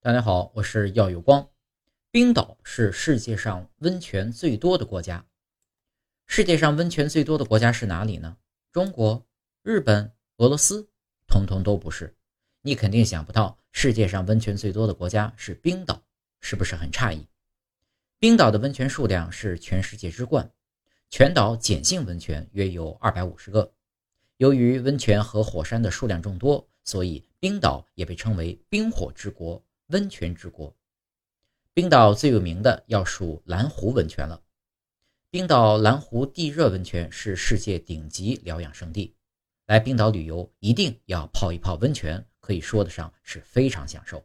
大家好，我是耀有光。冰岛是世界上温泉最多的国家。世界上温泉最多的国家是哪里呢？中国、日本、俄罗斯，通通都不是。你肯定想不到，世界上温泉最多的国家是冰岛，是不是很诧异？冰岛的温泉数量是全世界之冠，全岛碱性温泉约有二百五十个。由于温泉和火山的数量众多，所以冰岛也被称为“冰火之国”。温泉之国，冰岛最有名的要数蓝湖温泉了。冰岛蓝湖地热温泉是世界顶级疗养胜地，来冰岛旅游一定要泡一泡温泉，可以说得上是非常享受。